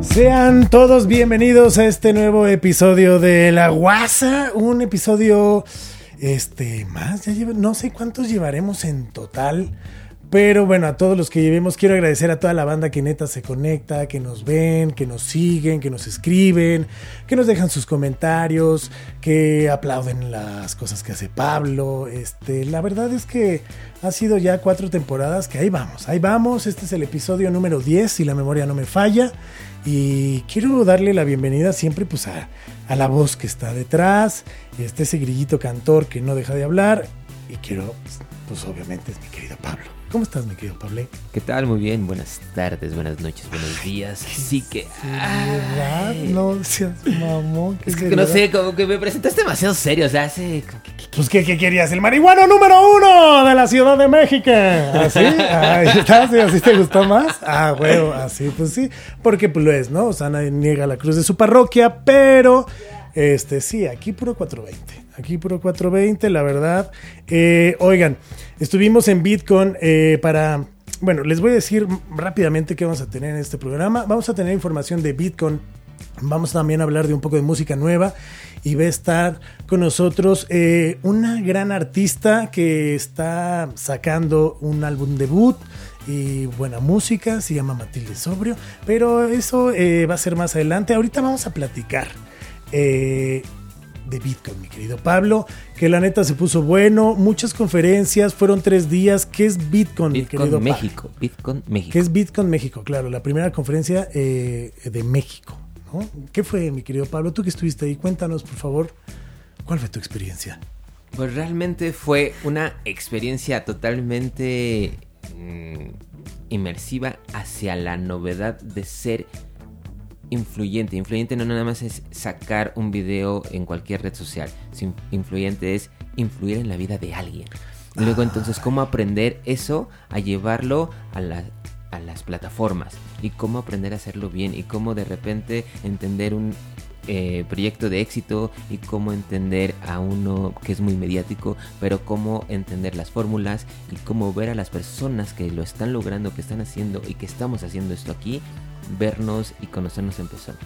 Sean todos bienvenidos a este nuevo episodio de La Guasa, un episodio este más, ya lleva- no sé cuántos llevaremos en total, pero bueno, a todos los que llevemos quiero agradecer a toda la banda que neta se conecta, que nos ven, que nos siguen, que nos escriben, que nos dejan sus comentarios, que aplauden las cosas que hace Pablo. Este, la verdad es que ha sido ya cuatro temporadas que ahí vamos, ahí vamos. Este es el episodio número 10, si la memoria no me falla. Y quiero darle la bienvenida siempre pues a, a la voz que está detrás, este ese grillito cantor que no deja de hablar. Y quiero, pues obviamente es mi querido Pablo. ¿Cómo estás, mi querido Pablo? ¿Qué tal? Muy bien, buenas tardes, buenas noches, buenos días. Así que. ¿Verdad? ay, No seas mamón. Es que no sé, como que me presentaste demasiado serio. O sea, hace. Pues, ¿qué, qué querías? El marihuano número uno de la Ciudad de México. ¿Así? Ahí está, ¿sí? ¿Así te gustó más? Ah, huevo, así, pues sí. Porque pues lo es, ¿no? O sea, nadie niega la cruz de su parroquia, pero, este, sí, aquí puro 420. Aquí puro 420, la verdad. Eh, oigan, estuvimos en Bitcoin eh, para... Bueno, les voy a decir rápidamente qué vamos a tener en este programa. Vamos a tener información de Bitcoin Vamos también a hablar de un poco de música nueva y va a estar con nosotros eh, una gran artista que está sacando un álbum debut y buena música, se llama Matilde Sobrio, pero eso eh, va a ser más adelante. Ahorita vamos a platicar. eh, de Bitcoin, mi querido Pablo, que la neta se puso bueno, muchas conferencias, fueron tres días. ¿Qué es Bitcoin, mi querido Bitcoin Pablo? México. Bitcoin México. ¿Qué es Bitcoin México? Claro, la primera conferencia eh, de México. ¿no? ¿Qué fue, mi querido Pablo? Tú que estuviste ahí, cuéntanos, por favor, ¿cuál fue tu experiencia? Pues realmente fue una experiencia totalmente mm, inmersiva hacia la novedad de ser influyente. Influyente no nada más es sacar un video en cualquier red social. Influyente es influir en la vida de alguien. Y luego entonces cómo aprender eso a llevarlo a, la- a las plataformas. Y cómo aprender a hacerlo bien. Y cómo de repente entender un eh, proyecto de éxito. Y cómo entender a uno que es muy mediático. Pero cómo entender las fórmulas. Y cómo ver a las personas que lo están logrando, que están haciendo y que estamos haciendo esto aquí. Vernos y conocernos en persona.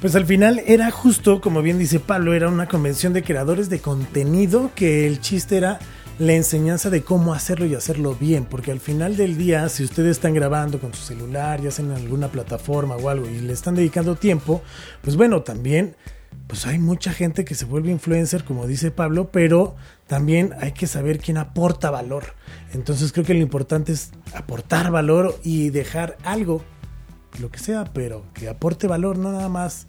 Pues al final era justo, como bien dice Pablo, era una convención de creadores de contenido que el chiste era la enseñanza de cómo hacerlo y hacerlo bien, porque al final del día, si ustedes están grabando con su celular, ya en alguna plataforma o algo, y le están dedicando tiempo, pues bueno, también, pues hay mucha gente que se vuelve influencer, como dice Pablo, pero también hay que saber quién aporta valor. Entonces creo que lo importante es aportar valor y dejar algo lo que sea, pero que aporte valor, no nada más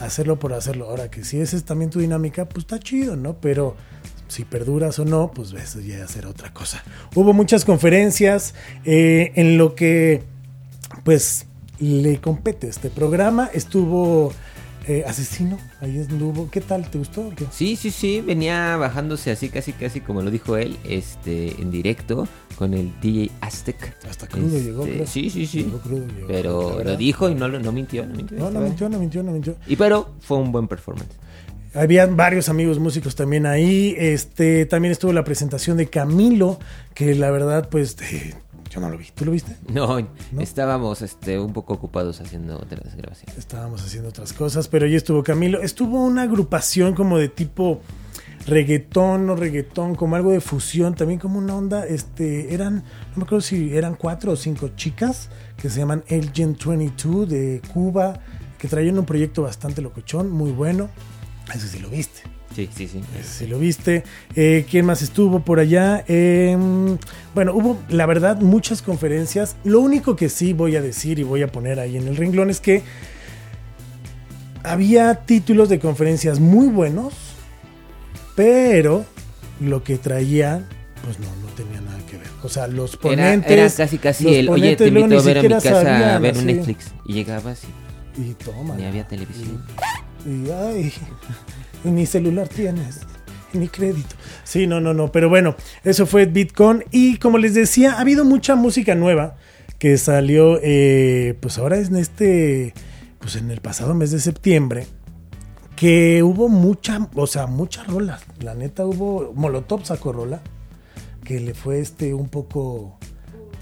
hacerlo por hacerlo. Ahora que si esa es también tu dinámica, pues está chido, ¿no? Pero si perduras o no, pues eso ya será otra cosa. Hubo muchas conferencias eh, en lo que, pues, le compete este programa. Estuvo eh, Asesino, ahí estuvo. ¿Qué tal? ¿Te gustó? o qué? Sí, sí, sí, venía bajándose así casi casi como lo dijo él, este, en directo con el DJ Aztec. Hasta crudo Este, llegó, creo. Sí, sí, sí. Llegó crudo, llegó, la pero lo dijo y no, lo- no mintió, no mintió. No, no mintió, no mintió, no mintió. Y pero fue un buen performance. Habían varios amigos músicos también ahí. Este, también estuvo la presentación de Camilo, que la verdad, pues, eh, yo no lo vi. ¿Tú lo viste? No, ¿No? estábamos este, un poco ocupados haciendo otras grabaciones. Estábamos haciendo otras cosas, pero ahí estuvo Camilo. Estuvo una agrupación como de tipo reggaetón, no reggaetón, como algo de fusión, también como una onda, este, eran, no me acuerdo si eran cuatro o cinco chicas que se llaman Elgin 22 de Cuba, que traían un proyecto bastante locochón, muy bueno. Eso sí lo viste. Sí, sí, sí. Si lo viste. Eh, ¿Quién más estuvo por allá? Eh, bueno, hubo, la verdad, muchas conferencias. Lo único que sí voy a decir y voy a poner ahí en el renglón es que había títulos de conferencias muy buenos, pero lo que traían, pues no, no tenía nada que ver. O sea, los ponentes. era casi casi el, oye, te luego invito a ver a mi casa a sabían, ver un así. Netflix. Y llegabas y Y toma. ni había televisión. Y, ay, y ni celular tienes, ni crédito. Sí, no, no, no. Pero bueno, eso fue Bitcoin. Y como les decía, ha habido mucha música nueva que salió, eh, pues ahora es en este, pues en el pasado mes de septiembre. que hubo mucha, o sea, mucha rola. La neta hubo, Molotov sacó rola, que le fue este un poco...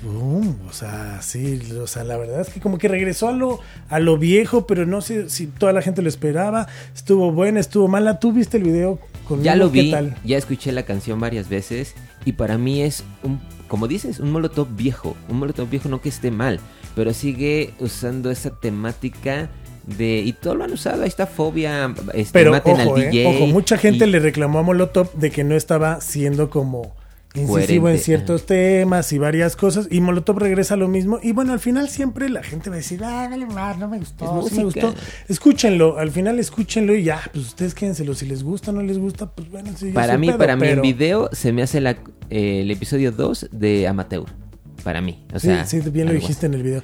boom, o sea, sí, o sea, la verdad es que como que regresó a lo, a lo viejo, pero no sé si toda la gente lo esperaba. Estuvo buena, estuvo mala. ¿Tú viste el video conmigo? Ya lo ¿Qué vi, tal? ya escuché la canción varias veces y para mí es un, como dices, un molotov viejo. Un molotov viejo no que esté mal, pero sigue usando esa temática de... Y todo lo han usado, ahí está Fobia, este, Pero maten ojo, al eh, DJ. ojo, mucha gente y- le reclamó a Molotov de que no estaba siendo como incisivo en ciertos temas y varias cosas. Y Molotov regresa a lo mismo. Y bueno, al final siempre la gente va a decir, ah, dale más, no me gustó, sí me gustó. Escúchenlo, al final escúchenlo y ya, pues ustedes quédenselo. Si les gusta o no les gusta, pues bueno, sí, Para mí, pedo, para mí pero- en video se me hace la, eh, el episodio 2 de Amateur. Para mí. O sea, sí, bien lo dijiste en el video.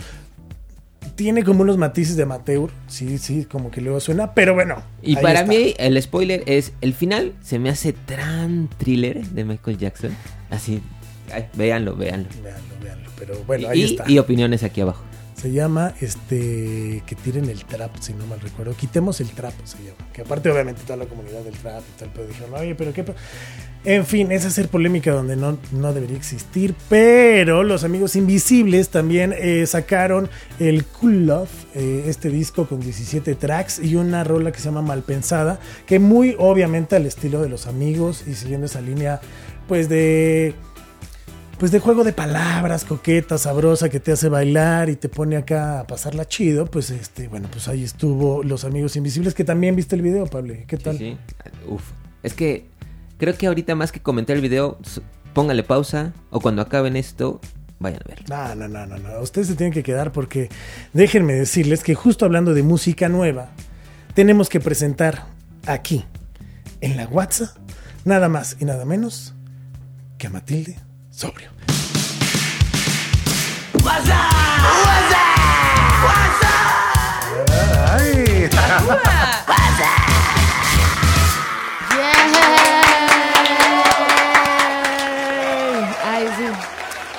Tiene como unos matices de amateur, sí, sí, como que luego suena, pero bueno. Y para está. mí el spoiler es el final se me hace tan thriller de Michael Jackson. Así, ay, véanlo, véanlo. Véanlo, véanlo, pero bueno, ahí y, está. y opiniones aquí abajo. Se llama este que tiren el trap, si no mal recuerdo. Quitemos el trap, se llama. Que aparte, obviamente, toda la comunidad del trap y tal, pero dijeron, oye, pero qué. pe-". En fin, es hacer polémica donde no, no debería existir. Pero los amigos invisibles también eh, sacaron el Cool Love, eh, este disco con 17 tracks y una rola que se llama Malpensada, que muy obviamente al estilo de los amigos y siguiendo esa línea, pues de pues de juego de palabras, coqueta, sabrosa, que te hace bailar y te pone acá a pasarla chido, pues este, bueno, pues ahí estuvo Los Amigos Invisibles, que también viste el video, Pablo. ¿Qué tal? Sí, sí. Uf. Es que creo que ahorita más que comentar el video, póngale pausa o cuando acaben esto, vayan a verlo. No, no, no, no, no. Ustedes se tienen que quedar porque déjenme decirles que justo hablando de música nueva, tenemos que presentar aquí, en la WhatsApp, nada más y nada menos que a Matilde Sobrio. ¡Ay! ¡Yay!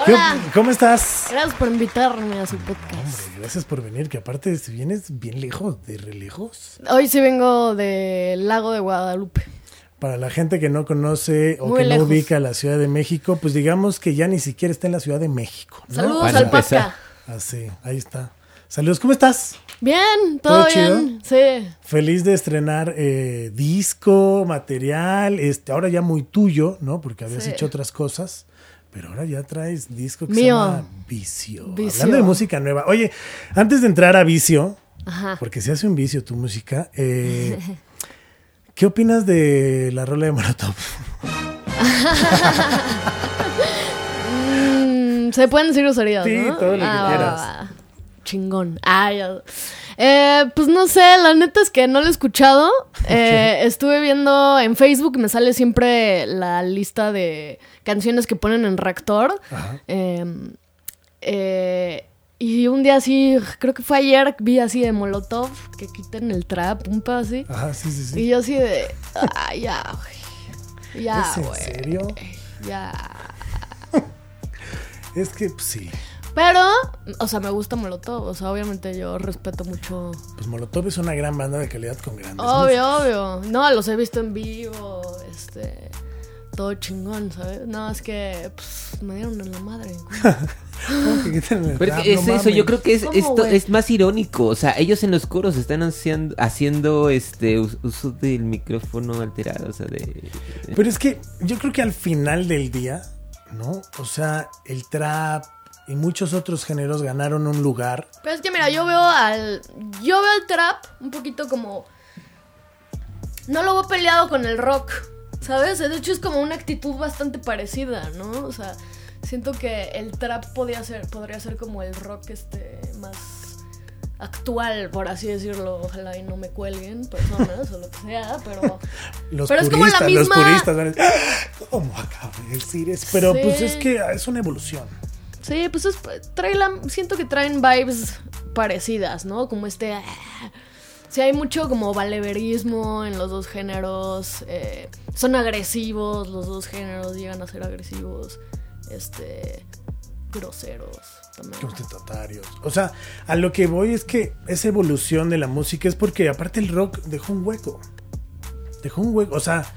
Hola. ¿Cómo estás? Gracias por invitarme a su podcast. Hombre, gracias por venir, que aparte si vienes bien lejos, de re lejos. Hoy sí vengo del lago de Guadalupe. Para la gente que no conoce o Muy que lejos. no ubica la Ciudad de México, pues digamos que ya ni siquiera está en la Ciudad de México. ¿no? Saludos Para al. Pasca. Así, ahí está. Saludos, ¿cómo estás? Bien, todo, ¿Todo chido? bien. Sí. Feliz de estrenar eh, disco, material, este, ahora ya muy tuyo, ¿no? Porque habías Sí. hecho otras cosas, pero ahora ya traes disco que se llama Vicio. Vicio. Hablando de música nueva. Oye, antes de entrar a Vicio, Ajá. porque se hace un vicio tu música, eh, ¿qué opinas de la rola de Molotov? Mm, Se pueden decir groserías, Sí, ¿no? todo lo que Ah, quieras. va, va. Chingón. Ah, ya. Eh, pues no sé, la neta es que no lo he escuchado. Eh, estuve viendo en Facebook, me sale siempre la lista de canciones que ponen en Reactor. Ajá. Eh, y un día así, creo que fue ayer, vi así de Molotov, que quiten el trap, un pedo así. Ajá, sí, sí, sí. Y yo así de, ah, ya, güey. Ya, ¿Es en serio? Ya. Es que pues, sí. Pero, o sea, me gusta Molotov. O sea, obviamente yo respeto mucho. Pues Molotov es una gran banda de calidad con grandes. Obvio, obvio. No, los he visto en vivo. Este. Todo chingón, ¿sabes? No, es que pues, me dieron en la madre. ¿Cómo que quitan el Pero es eso, mames. yo creo que es, ¿Cómo, esto es más irónico. O sea, ellos en los coros están haciendo, haciendo este us- uso del micrófono alterado. O sea, de. Pero es que yo creo que al final del día, ¿no? O sea, el trap y muchos otros géneros ganaron un lugar. Pero es que mira, yo veo al. Yo veo el trap un poquito como. No lo veo peleado con el rock. ¿Sabes? De hecho, es como una actitud bastante parecida, ¿no? O sea, siento que el trap podría ser, podría ser como el rock este más actual, por así decirlo. Ojalá y no me cuelguen personas o lo que sea, pero. Los Pero es como la puristas, los misma- puristas van a decir, "Ah, ¿cómo acabo de decir eso? Pero Sí. pues es que es una evolución. Sí, pues es, trae la, siento que traen vibes parecidas, ¿no? Como este... ah, Sí, hay mucho como valeverismo en los dos géneros. eh, son agresivos, los dos géneros llegan a ser agresivos. Este... Groseros también. Contestatarios. O sea, a lo que voy es que esa evolución de la música es porque aparte el rock dejó un hueco. Dejó un hueco. O sea,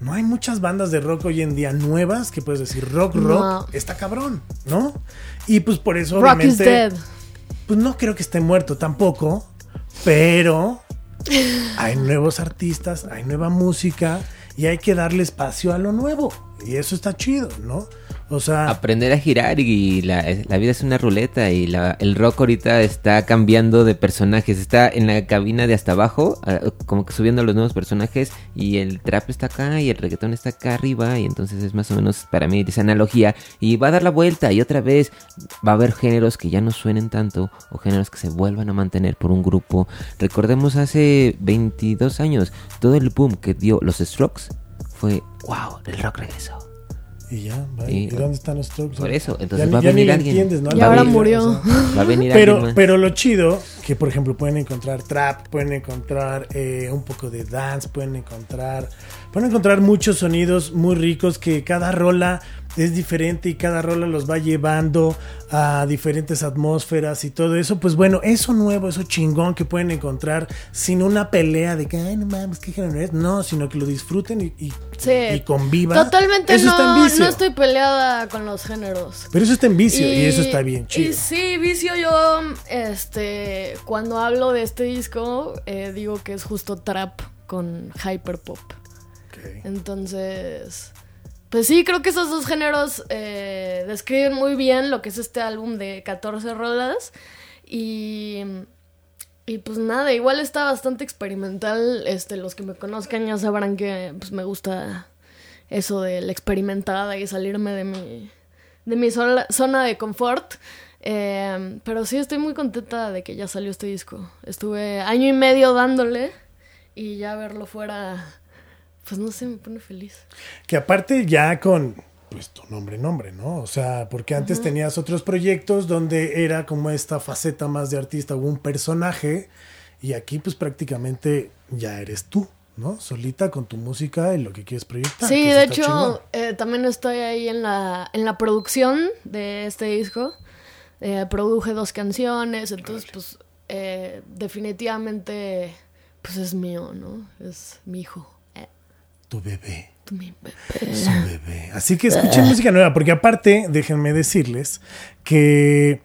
no hay muchas bandas de rock hoy en día nuevas que puedes decir rock, rock, No. está cabrón, ¿no? Y pues por eso, Rock is obviamente. dead. Pues no creo que esté muerto tampoco, pero hay nuevos artistas, hay nueva música y hay que darle espacio a lo nuevo. Y eso está chido, ¿no? O sea, Aprender a girar y la, vida es una ruleta y la- el rock ahorita está cambiando de personajes. Está en la cabina de hasta abajo, ah, como que subiendo los nuevos personajes y el trap está acá y el reggaetón está acá arriba y entonces es más o menos para mí esa analogía y va a dar la vuelta y otra vez va a haber géneros que ya no suenen tanto o géneros que se vuelvan a mantener por un grupo. Recordemos hace 22 años todo el boom que dio los Strokes fue wow, el rock regresó. y ya, va, Y- ¿y dónde están los Strokes? Por eso, Ya entonces ni- va a ya ni venir alguien. entiendes, ¿no? Y ahora murió. o sea. Va a venir alguien Pero, más. pero lo chido, que por ejemplo pueden encontrar trap, pueden encontrar eh, un poco de dance, pueden encontrar, pueden encontrar muchos sonidos muy ricos que cada rola es diferente y cada rola los va llevando a diferentes atmósferas y todo eso. Pues bueno, eso nuevo, eso chingón que pueden encontrar sin una pelea de que, ay, no mames, qué género es. No, sino que lo disfruten y, y, Sí. y convivan. Totalmente Eso está en no, vicio. no estoy peleada con los géneros. Pero eso está en vicio y, eso está bien y chido. sí, vicio yo, este, cuando hablo de este disco, eh, digo que es justo trap con hyperpop. Entonces, pues sí, creo que esos dos géneros eh, describen muy bien lo que es este álbum de 14 rolas. Y, y pues nada, igual está bastante experimental. Este, los que me conozcan ya sabrán que pues, me gusta eso de la experimentada y salirme de mi, de mi zona de confort. Eh, pero sí estoy muy contenta de que ya salió este disco. Estuve año y medio dándole y ya verlo fuera, pues no sé, me pone feliz. Que aparte ya con pues tu nombre, nombre, ¿no? O sea, porque antes tenías otros proyectos donde era como esta faceta más de artista o un personaje y aquí pues prácticamente ya eres tú, ¿no? Solita con tu música y lo que quieres proyectar. Sí, de hecho, eh, también estoy ahí en la, en la producción de este disco. Eh, produje dos canciones, entonces, pues, eh, definitivamente, pues es mío, ¿no? Es mi hijo. Tu bebé. mi bebé. Su bebé. Así que escuchen música nueva, porque aparte, déjenme decirles que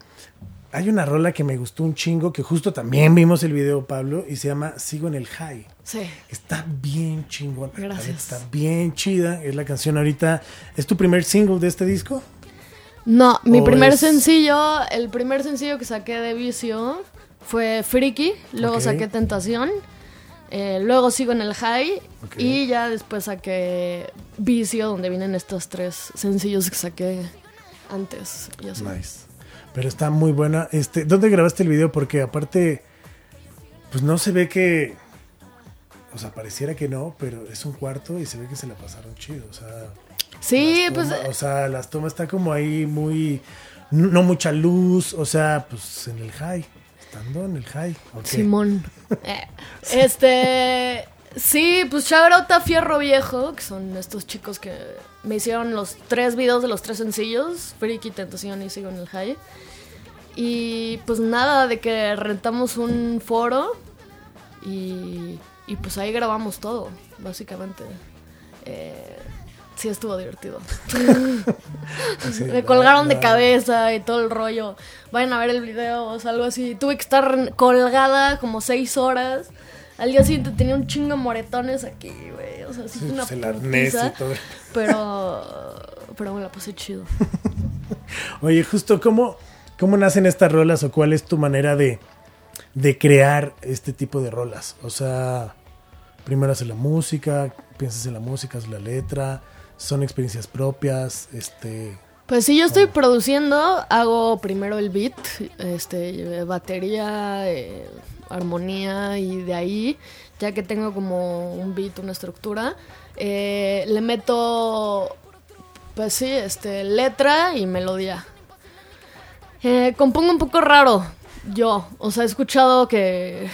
hay una rola que me gustó un chingo, que justo también vimos el video, Pablo, y se llama Sigo en el High. Sí. Está bien chingón. Gracias. Está bien chida. Es la canción ahorita. ¿Es tu primer single de este disco? No, mi ¿O primer es- sencillo, el primer sencillo que saqué de Vicio fue Freaky, luego saqué Tentación, eh, luego sigo en el High y ya después saqué Vicio, donde vienen estos tres sencillos que saqué antes. y así. Nice. Pero está muy buena. Este, ¿Dónde grabaste el video? Porque aparte, pues no se ve que. O sea, pareciera que no, pero es un cuarto y se ve que se la pasaron chido. O sea, Sí, pues tomas- o sea, las tomas está como ahí muy. No mucha luz. O sea, pues en el high. Estando en el high. Simón. Eh, Este. Sí, pues shout out a Fierro Viejo, que son estos chicos que me hicieron los tres videos de los tres sencillos: Freaky, Tentación y Sigo en el High. Y pues nada, de que rentamos un foro y, y pues ahí grabamos todo, básicamente. Eh, sí, estuvo divertido. Sí, Me colgaron de cabeza y todo el rollo. Vayan a ver el video o sea, algo así. Tuve que estar colgada como seis horas. Al día siguiente tenía un chingo de moretones aquí, güey. O sea, sí, Sí, una putiza, y todo. Pero, pero me la pasé chido. Oye, justo, ¿cómo, ¿cómo nacen estas rolas o cuál es tu manera de, de crear este tipo de rolas? O sea, primero haces la música, piensas en la música, haces la letra, son experiencias propias, este... Pues si yo estoy produciendo, hago primero el beat, este, batería, eh, armonía y de ahí, ya que tengo como un beat, una estructura, eh, le meto, pues sí, este, letra y melodía. Eh, compongo un poco raro, yo, o sea, he escuchado que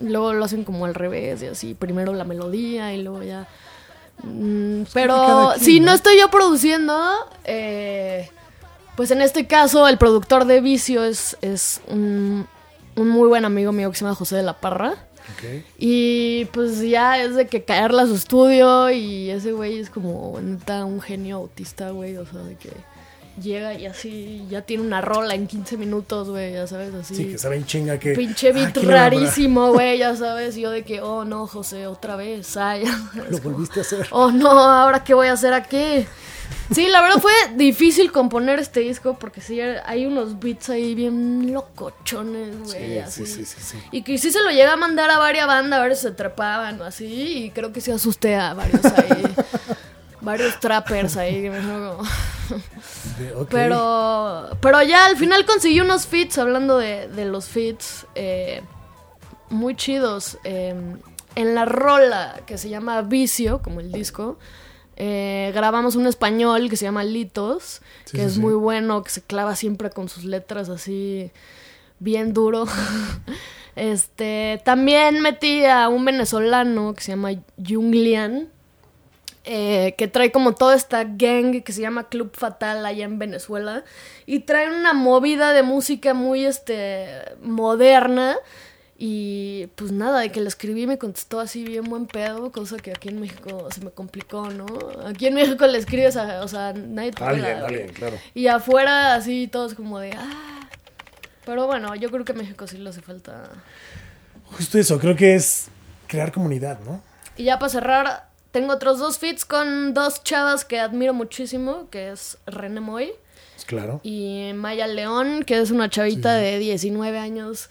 luego lo hacen como al revés y así, primero la melodía y luego ya... Mm, pero quien, si ¿no? no estoy yo produciendo, eh, pues en este caso el productor de Vicio es, es un, un muy buen amigo mío que se llama José de la Parra. Y Y pues ya es de que caerle a su estudio y ese güey es como neta un genio autista, güey, o sea, de que llega y así ya tiene una rola en 15 minutos, güey, ya sabes, así. Sí, que saben chinga que. Pinche Ah, beat ¿quién le va a parar? rarísimo, güey, ya sabes, y yo de que, oh no, José, otra vez, ay, Lo volviste a hacer. oh no, ahora qué voy a hacer aquí. Sí, la verdad fue difícil componer este disco porque sí, hay unos beats ahí bien locochones, güey, Sí, así. sí, sí. Y que sí se lo llega a mandar a varias bandas a ver si se trepaban o así. Y creo que sí asusté a varios ahí. varios trappers ahí. que me como- De-. Pero, pero ya al final conseguí unos fits, hablando de, de los fits, eh, muy chidos. Eh, en la rola que se llama Vicio, como el disco, eh, grabamos un español que se llama Litos, Sí, que sí, es sí. muy bueno, que se clava siempre con sus letras así bien duro. este, también metí a un venezolano que se llama Junglian, eh, que trae como toda esta gang que se llama Club Fatal allá en Venezuela y traen una movida de música muy este moderna y pues nada, de que le escribí me contestó así bien buen pedo, cosa que aquí en México se me complicó, ¿no? Aquí en México le escribes a, o sea, nadie te Alguien, alguien, claro. Y afuera así todos como de, ah. Pero bueno, yo creo que a México sí le hace falta. Justo eso, creo que es crear comunidad, ¿no? Y ya para cerrar, tengo otros dos feats con dos chavas que admiro muchísimo, que es René Moy claro. y Maya León, que es una chavita de 19 años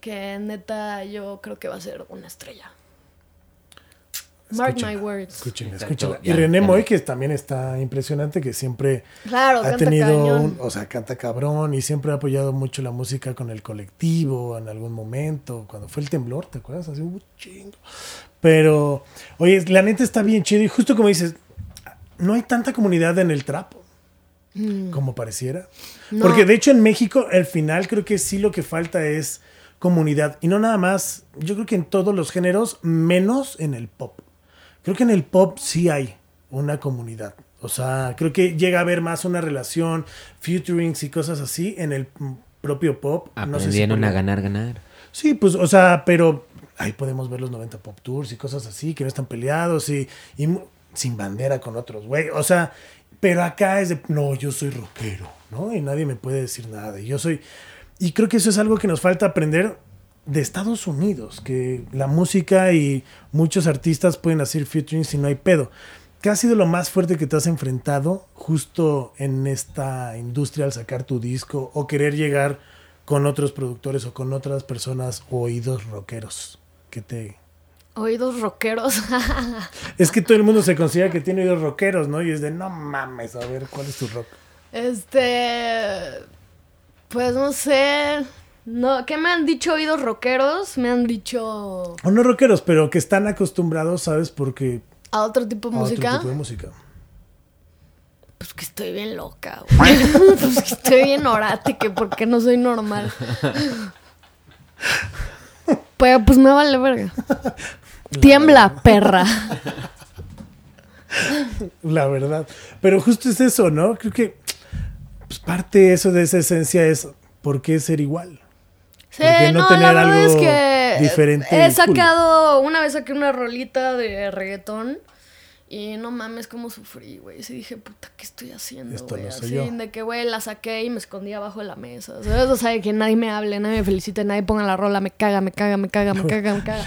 que neta yo creo que va a ser una estrella. Mark my words. Escúchenla, escúchenla. Y René. Moy, que también está impresionante, que siempre Claro, ha tenido, un- o sea, canta cabrón y siempre ha apoyado mucho la música con el colectivo en algún momento, cuando fue el temblor, ¿te acuerdas? Así un chingo. Pero, oye, la neta está bien chido y justo como dices, no hay tanta comunidad en el trap como pareciera. Mm. No. Porque de hecho en México, al final creo que sí lo que falta es comunidad. Y no nada más, yo creo que en todos los géneros, menos en el pop. Creo que en el pop sí hay una comunidad. O sea, creo que llega a haber más una relación, featurings y cosas así en el mm, propio pop. No sé si Aprendieron a ganar, ganar. Sí, pues, o sea, pero ahí podemos ver los 90 Pop Tours y cosas así, que no están peleados y, y sin bandera con otros, güey. O sea, pero acá es de, no, yo soy rockero, ¿no? Y nadie me puede decir nada. Y yo soy... Y creo que eso es algo que nos falta aprender de Estados Unidos, que la música y muchos artistas pueden hacer featuring si no hay pedo. ¿Qué ha sido lo más fuerte que te has enfrentado justo en esta industria al sacar tu disco o querer llegar con otros productores o con otras personas o oídos rockeros? Que te... Oídos rockeros. Es que todo el mundo se considera que tiene oídos rockeros, ¿no? Y es de, no mames, a ver, ¿cuál es tu rock? este. Pues no sé. No, ¿Qué me han dicho oídos rockeros? Me han dicho O no rockeros, pero que están acostumbrados, ¿sabes? Porque... a otro tipo de a otro música. tipo de música. Pues que estoy bien loca, güey. pues que estoy bien orate, que porque no soy normal. Pero pues me vale verga. Tiembla, perra. La verdad. Pero justo es eso, ¿no? Creo que pues, parte de eso de esa esencia es ¿por qué ser igual? Sí, ¿Por qué no no, tener la algo es que diferente he cool? sacado, una vez saqué una rolita de reggaetón y no mames cómo sufrí, güey. Sí dije, puta, ¿qué estoy haciendo, Esto güey? no Así, yo. de que, güey, la saqué y me escondí abajo de la mesa. ¿Sabes? O sea, de que nadie me hable, nadie me felicite, nadie ponga la rola, me caga, me caga, me caga, me caga, me caga.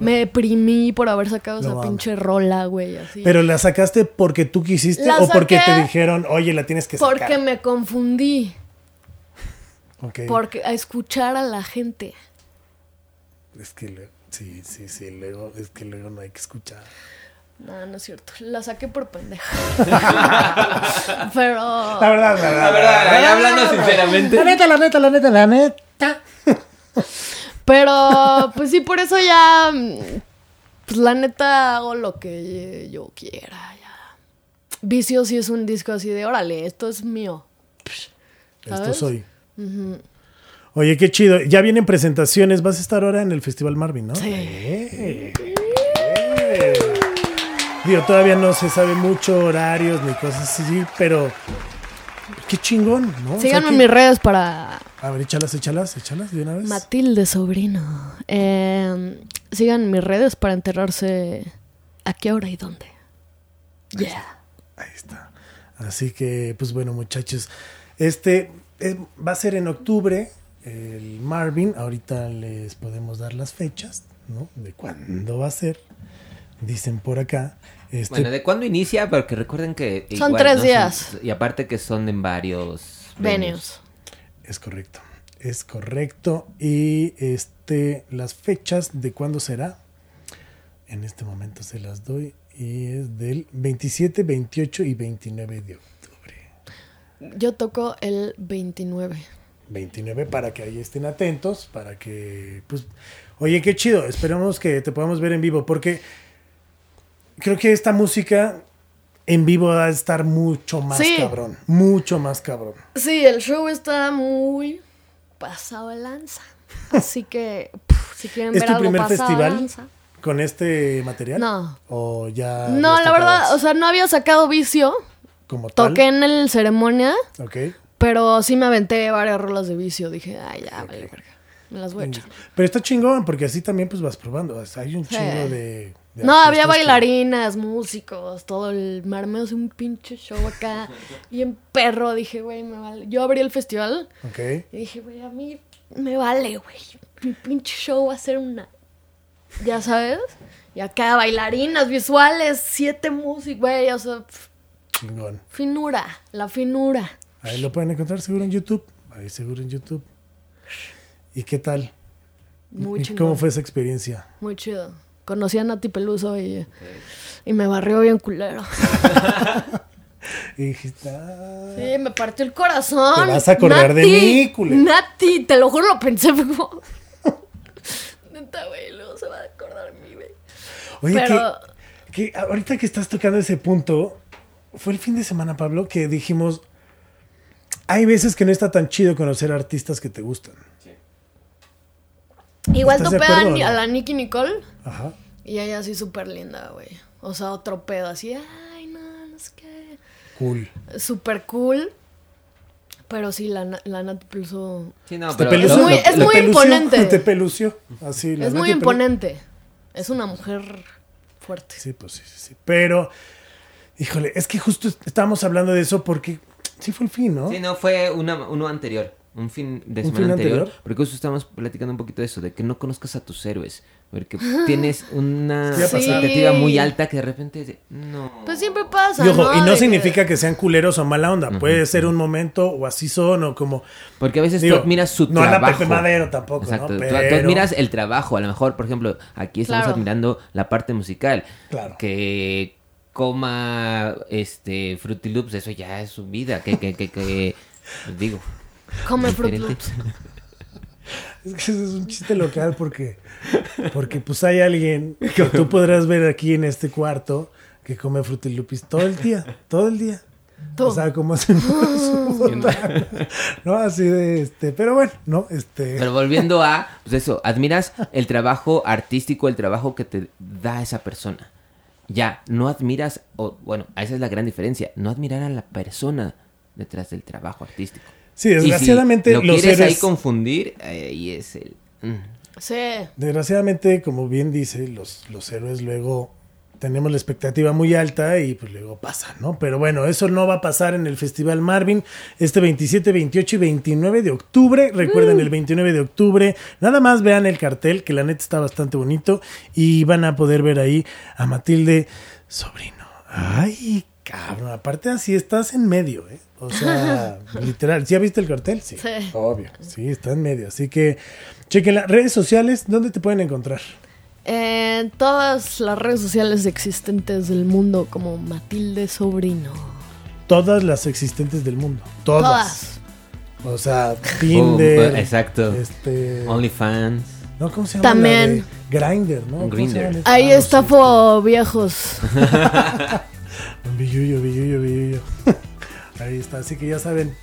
Me deprimí por haber sacado No esa mames. pinche rola, güey, así. ¿Pero la sacaste porque tú quisiste La o porque te dijeron, oye, la tienes que sacar? Porque me confundí. Porque a escuchar a la gente. Es que luego, sí, sí, sí, luego, es que luego no hay que escuchar. No, no es cierto. La saqué por pendeja. Pero. La verdad, la verdad. La verdad, hablando sinceramente. La neta, la neta, la neta, la neta. Pero, pues sí, por eso ya. mm, Pues la neta hago lo que yo quiera. Ya. Vicio sí es un disco así de órale, esto es mío. Esto soy. Oye, qué chido. Ya vienen presentaciones. Vas a estar ahora en el Festival Marvin, ¿no? Sí. Eh, eh. Digo, todavía no se sabe mucho horarios ni cosas así, pero qué chingón, ¿no? O sea Síganme que- en mis redes para A ver, échalas, échalas, échalas de una vez. Matilde Sobrino. Eh, sigan mis redes para enterarse a qué hora y dónde. Yeah. Ahí está. Así que, pues bueno, muchachos, este eh, va a ser en octubre el Marvin. Ahorita les podemos dar las fechas, ¿no? De cuándo va a ser. Dicen por acá. Este, Bueno, ¿de cuándo inicia? Porque recuerden que... Son tres ¿no? días. y aparte que son en varios... Venues. Es correcto. Es correcto. Y este, las fechas de cuándo será. En este momento se las doy. Y es del 27, 28 y 29 de octubre. Yo toco el 29. 29 para que ahí estén atentos, para que, pues, oye, qué chido, esperamos que te podamos ver en vivo, porque creo que esta música en vivo va a estar mucho más Sí. cabrón, mucho más cabrón. Sí, el show está muy pasado de lanza. Así que, puf, si quieren ¿Es ver tu algo primer pasado de festival lanza. con este material? No. ¿O ya? No, la verdad, o sea, no había sacado vicio. como tal? Toqué en el ceremonia, Ok. pero sí me aventé varias rolas de vicio. Dije, ay, ya, vale, verga. Me las voy a echar. Pero está chingón, porque así también pues vas probando. O sea, hay un Sí. chingo de... No, había que- bailarinas, músicos, todo el me armé así un pinche show acá. Bien perro, dije, güey, me vale. Yo abrí el festival Ok. y dije, güey, a mí me vale, güey. Mi pinche show va a ser una. Ya sabes. Y acá bailarinas visuales, siete músicos, güey, o sea, pf, Chingón. finura, la finura. Ahí lo pueden encontrar seguro en YouTube. Ahí seguro en YouTube. ¿Y qué tal? Muy ¿Y. ¿Cómo fue esa experiencia? Muy chido. Conocí a Nati Peluso y, y me barrió bien culero. Y dijiste, ah, Sí, me partió el corazón. Te vas a acordar de mí, culero. Nati, te lo juro, lo pensé. fue como... Neta, güey, luego se va a acordar de mí, güey. Oye, Pero- que, que ahorita que estás tocando ese punto, fue el fin de semana, Pablo, que dijimos, hay veces que no está tan chido conocer artistas que te gustan. Igual ¿Estás de topé a, a la Nicky Nicole Ajá. y ella así súper linda, güey. O sea, otro pedo así, ay, no, no sé qué. Cool. Súper cool. Pero sí, la, la Nati Peluso Sí, no, pero Es muy- es imponente. Te pelució. Así, la es muy imponente. Es una mujer fuerte. Sí, pues sí, sí, sí. Pero, híjole, es que justo estábamos hablando de eso porque sí fue el fin, ¿no? Sí, no, fue una- uno anterior. Un fin de ¿Un semana fin anterior, anterior? Porque justo estamos platicando un poquito de eso, de que no conozcas a tus héroes. Porque tienes una expectativa Sí. muy alta que de repente de, no. Pues siempre pasa. Y ojo, y De no significa que sean culeros o mala onda. Puede ser un momento o así son o como... Porque a veces Digo, tú admiras su no a la trabajo. Pepe Madero tampoco, Exacto. ¿no? Tú- Tú, Pero- admiras el trabajo. A lo mejor, por ejemplo, aquí estamos Claro. admirando la parte musical. Claro. Que coma este Fruity Loops, eso ya es su vida. Que, que, que, que digo. Come Fruit. Loops. Es que ese es un chiste local porque, porque pues hay alguien que tú podrás ver aquí en este cuarto que come Fruity Loops todo el día, todo el día. Tú. O sea, como hacen ¿no? Así de este, pero bueno, no, este, Pero volviendo a, pues eso, admiras el trabajo artístico, el trabajo que te da esa persona. Ya, no admiras, o bueno, esa es la gran diferencia, no admirar a la persona detrás del trabajo artístico. Sí, Y desgraciadamente si lo los quieres ahí confundir, ahí es el... mm. Sí. desgraciadamente, como bien dice, los, los héroes luego tenemos la expectativa muy alta y pues luego pasa, ¿no? Pero bueno, eso no va a pasar en el Festival Marvin este 27, 28 y 29 de octubre. Recuerden el 29 de octubre. Nada más vean el cartel, que la neta está bastante bonito y van a poder ver ahí a Matilde Sobrino. Ay, cabrón, aparte así estás en medio, ¿eh? O sea, literal. ¿Ya viste el cartel? Sí. Sí. Obvio. Sí, está en medio. Así que chequen las redes sociales. ¿Dónde te pueden encontrar? En todas las redes sociales existentes del mundo, como Matilde Sobrino. Todas las existentes del mundo. Todas. Todas. O sea, Tinder. Oh, exacto. Este. OnlyFans. No, ¿cómo se llama? También. Grinder, ¿no? ¿Cómo se Grindr. llaman estos? Ahí Ah, está por viejos. Billuyo, billuyo, billuyo. Ahí está, así que ya saben,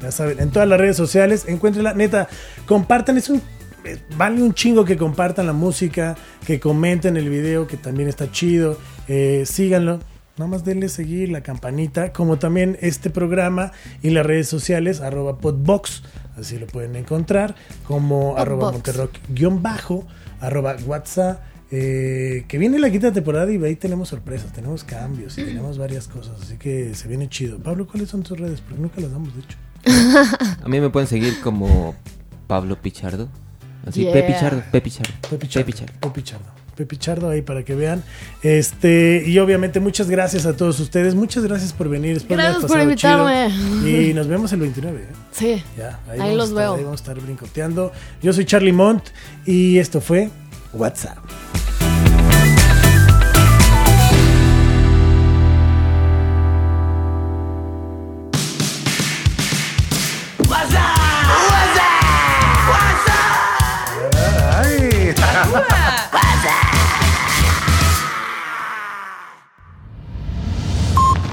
ya saben, en todas las redes sociales, encuéntrenla, neta, compartan, es un, eh, vale un chingo que compartan la música, que comenten el video, que también está chido, eh, síganlo, nada más denle seguir la campanita, como también este programa y las redes sociales, arroba podbox, así lo pueden encontrar, como arroba Podbox. monterrock guion bajo, arroba whatsapp, Eh, que viene la quinta temporada y ahí tenemos sorpresas, tenemos cambios y tenemos varias cosas, así que se viene chido. Pablo, ¿cuáles son tus redes? Porque nunca las damos, de hecho. A mí me pueden seguir como Pablo Pichardo. Así, Yeah. Pepichardo, Pepichardo. Pepichardo. Pepichardo. Pepichardo. Pepichardo ahí para que vean. Este, y obviamente muchas gracias a todos ustedes. Muchas gracias por venir. Espero que Gracias por pasado invitarme. chido. Y nos vemos el 29. ¿eh? Sí. Ya, Ahí los estar, veo. Ahí vamos a estar brincoteando. Yo soy Charlie Mont y esto fue WhatsApp.